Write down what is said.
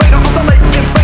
Wait on the lake